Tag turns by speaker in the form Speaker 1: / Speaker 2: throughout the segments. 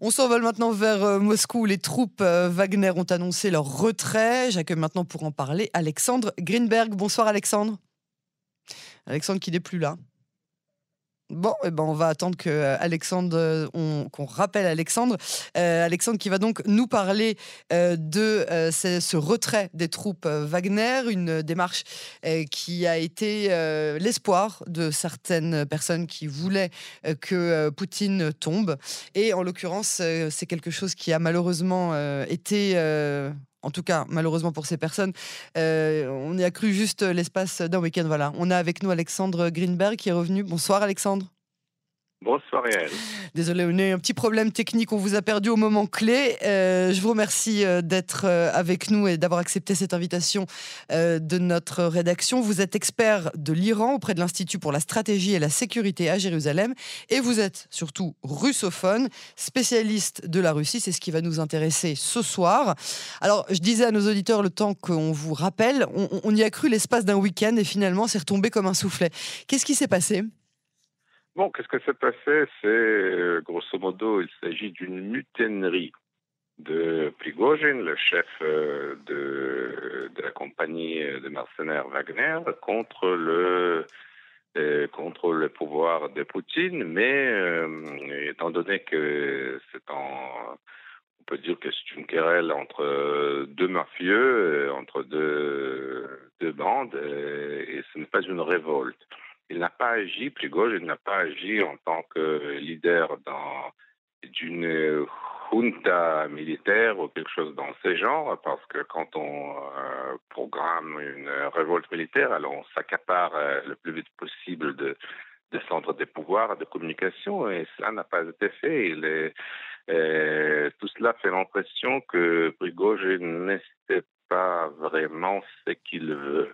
Speaker 1: On s'envole maintenant vers euh, Moscou. Les troupes euh, Wagner ont annoncé leur retrait. J'accueille maintenant pour en parler Alexandre Greenberg. Bonsoir Alexandre. Alexandre qui n'est plus là. Bon, eh ben on va attendre que euh, euh, qu'on rappelle Alexandre. Euh, Alexandre qui va donc nous parler de ce, retrait des troupes Wagner, une démarche qui a été l'espoir de certaines personnes qui voulaient que Poutine tombe. Et en l'occurrence, c'est quelque chose qui a malheureusement été en tout cas, malheureusement pour ces personnes, on y a cru juste l'espace d'un week-end. Voilà, on a avec nous Alexandre Greenberg qui est revenu. Bonsoir Alexandre.
Speaker 2: Bonsoir Yael.
Speaker 1: Désolé, on a eu un petit problème technique, on vous a perdu au moment clé. Euh, je vous remercie euh, d'être euh, avec nous et d'avoir accepté cette invitation de notre rédaction. Vous êtes expert de l'Iran auprès de l'Institut pour la stratégie et la sécurité à Jérusalem et vous êtes surtout russophone, spécialiste de la Russie. C'est ce qui va nous intéresser ce soir. Alors, je disais à nos auditeurs le temps qu'on vous rappelle, on y a cru l'espace d'un week-end et finalement c'est retombé comme un soufflet. Qu'est-ce qui s'est passé?
Speaker 2: Bon, qu'est-ce que s'est passé C'est, euh, grosso modo, il s'agit d'une mutinerie de Prigozhin, le chef euh, de, la compagnie de mercenaires Wagner, contre le euh, contre le pouvoir de Poutine, mais étant donné que c'est on peut dire que c'est une querelle entre deux mafieux, entre deux bandes, et ce n'est pas une révolte. Il n'a pas agi, Prigozhin n'a pas agi en tant que leader d'une junta militaire ou quelque chose dans ce genre, parce que quand on euh, programme une révolte militaire, alors on s'accapare euh, le plus vite possible de, des centres de pouvoir, de communication, et cela n'a pas été fait. Euh, tout cela fait l'impression que Prigozhin ne sait pas vraiment ce qu'il veut.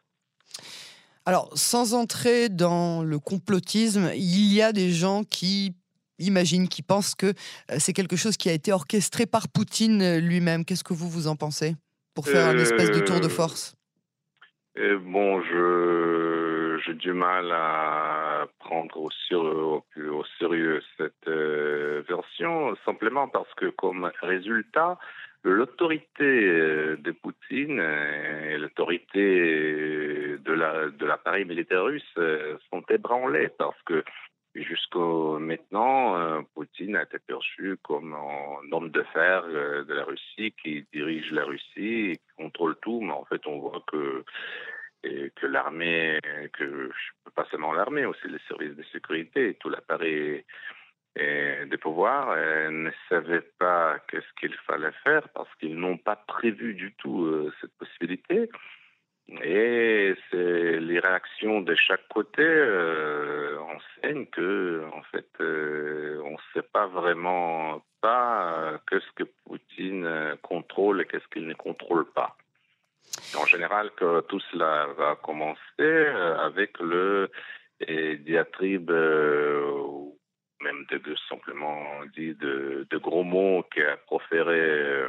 Speaker 1: Alors, sans entrer dans le complotisme, il y a des gens qui imaginent, qui pensent que euh, c'est quelque chose qui a été orchestré par Poutine euh, lui-même. Qu'est-ce que vous, vous en pensez Pour faire une espèce de tour de euh, force?
Speaker 2: Bon, je j'ai du mal à prendre au, au sérieux cette version, simplement parce que comme résultat, l'autorité de Poutine et l'autorité de la de l'appareil militaire russe euh, sont ébranlés parce que jusqu'au maintenant, euh, Poutine a été perçu comme un homme de fer euh, de la Russie qui dirige la Russie et qui contrôle tout, mais en fait on voit que que l'armée, que pas seulement l'armée, aussi les services de sécurité, tout l'appareil des pouvoirs ne savaient pas qu'est-ce qu'il fallait faire parce qu'ils n'ont pas prévu du tout cette possibilité. Et c'est les réactions de chaque côté euh, enseignent que, en fait, euh, on ne sait pas vraiment pas euh, qu'est-ce que Poutine euh, contrôle et qu'est-ce qu'il ne contrôle pas. En général, que tout cela va commencer euh, avec le diatribe même de, simplement dit de, de, gros mots qu'a proféré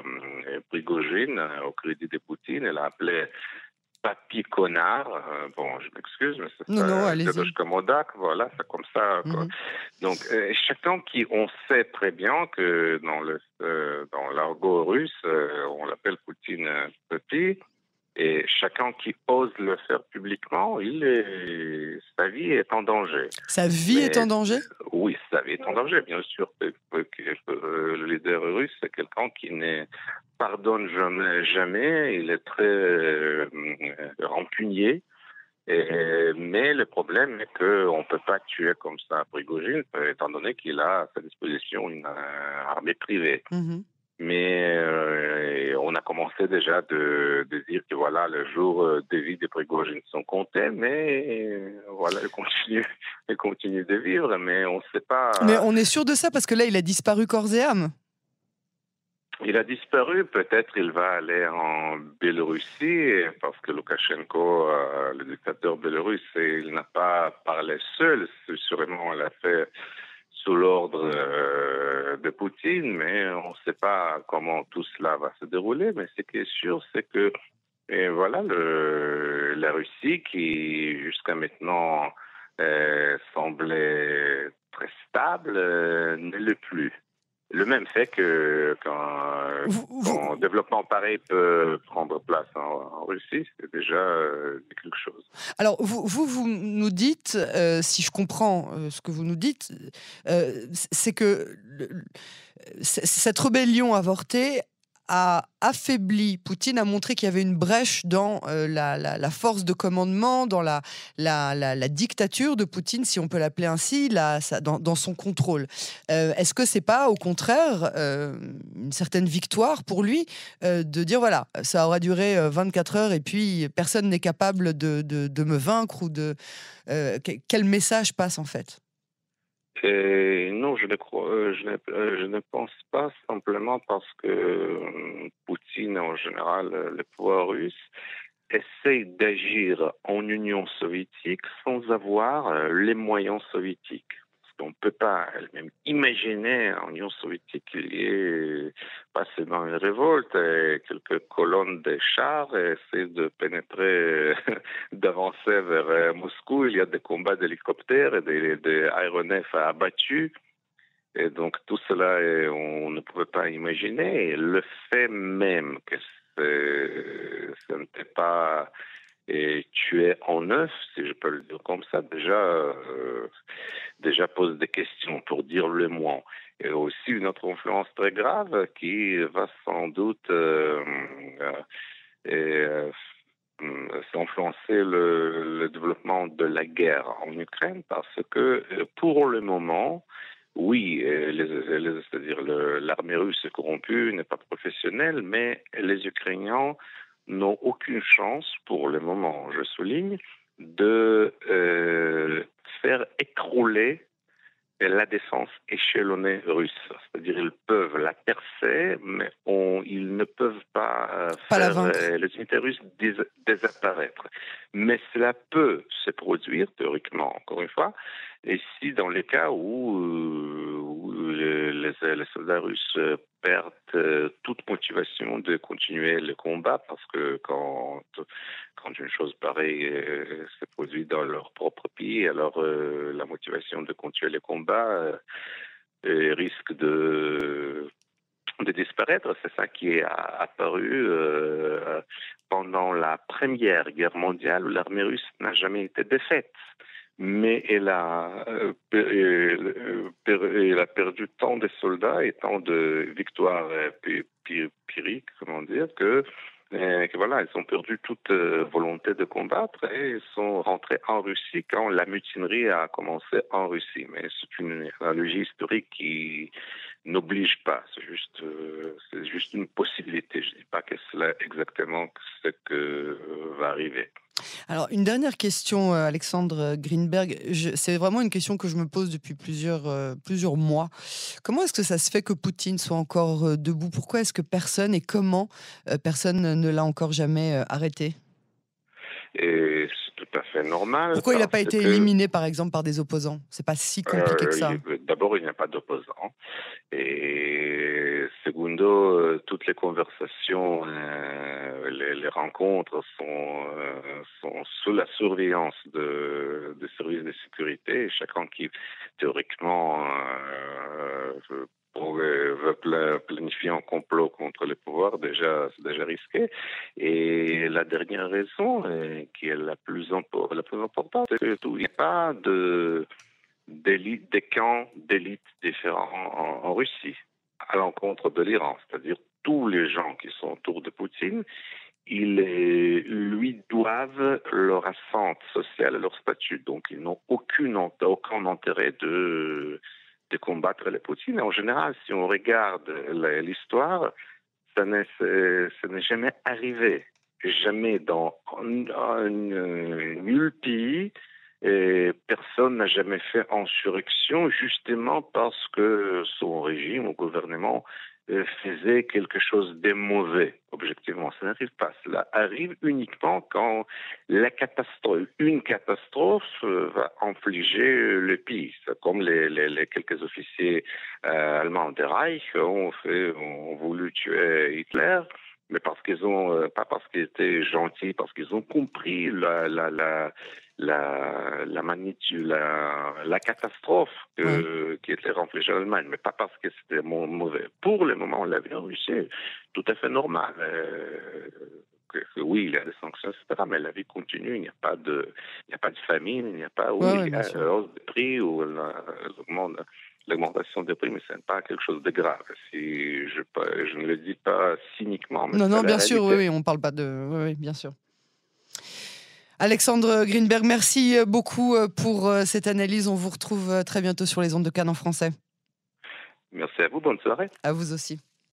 Speaker 2: Prigogine au crédit de Poutine. Elle a appelé papy connard. Euh, bon, je m'excuse, mais c'est
Speaker 1: non,
Speaker 2: Komodak, voilà, c'est comme ça. Mhm. Donc, euh, chacun qui, on sait très bien que dans le euh, dans l'argot russe, on l'appelle Poutine petit. Et chacun qui ose le faire publiquement, il est, sa vie est en danger.
Speaker 1: Sa vie est en danger?
Speaker 2: Vie est en danger, bien sûr. Le leader russe, c'est quelqu'un qui ne pardonne jamais, jamais. Il est très euh, rancunier. Et, mais le problème est qu'on ne peut pas tuer comme ça Prigogine, étant donné qu'il a à sa disposition une euh, armée privée. Mm-hmm. Mais euh, commencé déjà de, de, dire que voilà, le jour euh, de vie de Prigogine sont comptés, mais euh, voilà, il continue, il continue de vivre, mais on ne sait pas.
Speaker 1: Mais on est sûr de ça parce que là, il a disparu corps et âme.
Speaker 2: Il a disparu, peut-être il va aller en Biélorussie, parce que Loukachenko, le dictateur biélorusse, il n'a pas parlé seul, sûrement il a fait sous l'ordre euh, de Poutine, mais on ne sait pas comment tout cela va se dérouler. Mais ce qui est sûr, c'est que et voilà, le, la Russie, qui jusqu'à maintenant euh, semblait très stable, euh, ne l'est plus. Le même fait que quand, un développement pareil peut prendre place en, Russie, c'est déjà euh, quelque chose.
Speaker 1: Alors, vous, vous, vous nous dites, euh, si je comprends euh, ce que vous nous dites, c'est que cette rébellion avortée a affaibli Poutine, a montré qu'il y avait une brèche dans euh, la, force de commandement, dans la, dictature de Poutine, si on peut l'appeler ainsi, dans, son contrôle. Euh, est-ce que c'est pas, au contraire, euh, une certaine victoire pour lui de dire voilà, ça aura duré 24 heures et puis personne n'est capable de, de, me vaincre ou de quel message passe en fait?
Speaker 2: Non, je ne, crois, euh, je, ne, euh, pense pas simplement parce que euh, Poutine, en général, le pouvoir russe, essaye d'agir en Union soviétique sans avoir les moyens soviétiques on ne peut pas même imaginer en Union soviétique qu'il y ait passé dans une révolte et quelques colonnes de chars essayer de pénétrer, d'avancer vers euh, Moscou. Il y a des combats d'hélicoptères et des, des aéronefs abattus. Et donc tout cela, on ne pouvait pas imaginer. le fait même que ce n'était pas et tué en neuf, si je peux le dire comme ça, déjà, euh, déjà pose des questions pour dire le moins. Et aussi une autre influence très grave qui va sans doute euh, euh, influencer le, le, développement de la guerre en Ukraine parce que pour le moment, oui, c'est-à-dire l'armée russe est corrompue, n'est pas professionnelle, mais les Ukrainiens n'ont aucune chance, pour le moment, je souligne, de euh, faire écrouler la défense échelonnée russe. C'est-à-dire ils peuvent la percer, mais ils ne peuvent pas, faire euh, les unités russes disparaître. Mais cela peut se produire, théoriquement, encore une fois, et si dans les cas où, euh, les, soldats russes perdent euh, toute motivation de continuer le combat, parce que quand, quand une chose pareille euh, se produit dans leur propre pays, alors la motivation de continuer le combat risque de de disparaître. C'est ça qui est apparu pendant la Première Guerre mondiale où l'armée russe n'a jamais été défaite mais elle a, euh, euh, elle a perdu tant de soldats et tant de victoires euh, pyrrhiques, comment dire, que, que, voilà, ils ont perdu toute volonté de combattre et ils sont rentrés en Russie quand la mutinerie a commencé en Russie. Mais c'est une analogie historique qui n'oblige pas, c'est juste, c'est juste une possibilité. Je ne dis pas que c'est exactement ce que va arriver.
Speaker 1: Alors, une dernière question, euh, Alexandre Greenberg. C'est vraiment une question que je me pose depuis plusieurs, euh, plusieurs mois. Comment est-ce que ça se fait que Poutine soit encore euh, debout? Pourquoi est-ce que personne et comment personne ne l'a encore jamais arrêté?
Speaker 2: Et tout à fait normal.
Speaker 1: Pourquoi il n'a pas été éliminé, par exemple, par des opposants? C'est pas si compliqué que ça.
Speaker 2: D'abord, il n'y a pas d'opposants. Et secondo, toutes les conversations les, rencontres sont, euh, sont sous la surveillance de, des services de sécurité. Chacun qui, théoriquement, euh, veut planifier un complot contre le pouvoir, déjà, c'est déjà risqué. Et la dernière raison, qui est la plus, la plus importante, c'est qu'il n'y a pas de des camps d'élite différents en, en Russie à l'encontre de l'Iran, c'est-à-dire tous les gens qui sont autour de Poutine, ils lui doivent leur assente sociale, leur statut. Donc, ils n'ont aucun intérêt de combattre les Poutine. En général, si on regarde l'histoire, ça n'est jamais arrivé. Jamais dans nul pays, et personne n'a jamais fait insurrection justement parce que son régime ou gouvernement euh, faisait quelque chose de mauvais, objectivement. Ça n'arrive pas. Cela arrive uniquement quand la catastrophe, une catastrophe euh, va infliger le pays. Comme les, les, quelques officiers euh, allemands de Reich ont, fait, ont voulu tuer Hitler mais parce qu'ils ont pas parce qu'ils étaient gentils, parce qu'ils ont compris la, la, la, la, la magnitude, la, la catastrophe que, qui était reflétée en Allemagne, mais pas parce que c'était mauvais. Pour le moment, on l'a vu en Russie, tout à fait normal. Euh, que, oui, il y a des sanctions, etc., mais la vie continue, il n'y a pas de, il n'y a pas de famine, il n'y a pas, oui, il y a une hausse de prix ou l'augmentation des prix, mais ce n'est pas quelque chose de grave. Si je, je ne le dis pas cyniquement.
Speaker 1: non, non, bien sûr, oui, on ne parle pas de. Oui, bien sûr. Alexandre Greenberg, merci beaucoup euh, pour euh, cette analyse. On vous retrouve euh, très bientôt sur les ondes de Cannes en français.
Speaker 2: Merci à vous, bonne soirée.
Speaker 1: À vous aussi.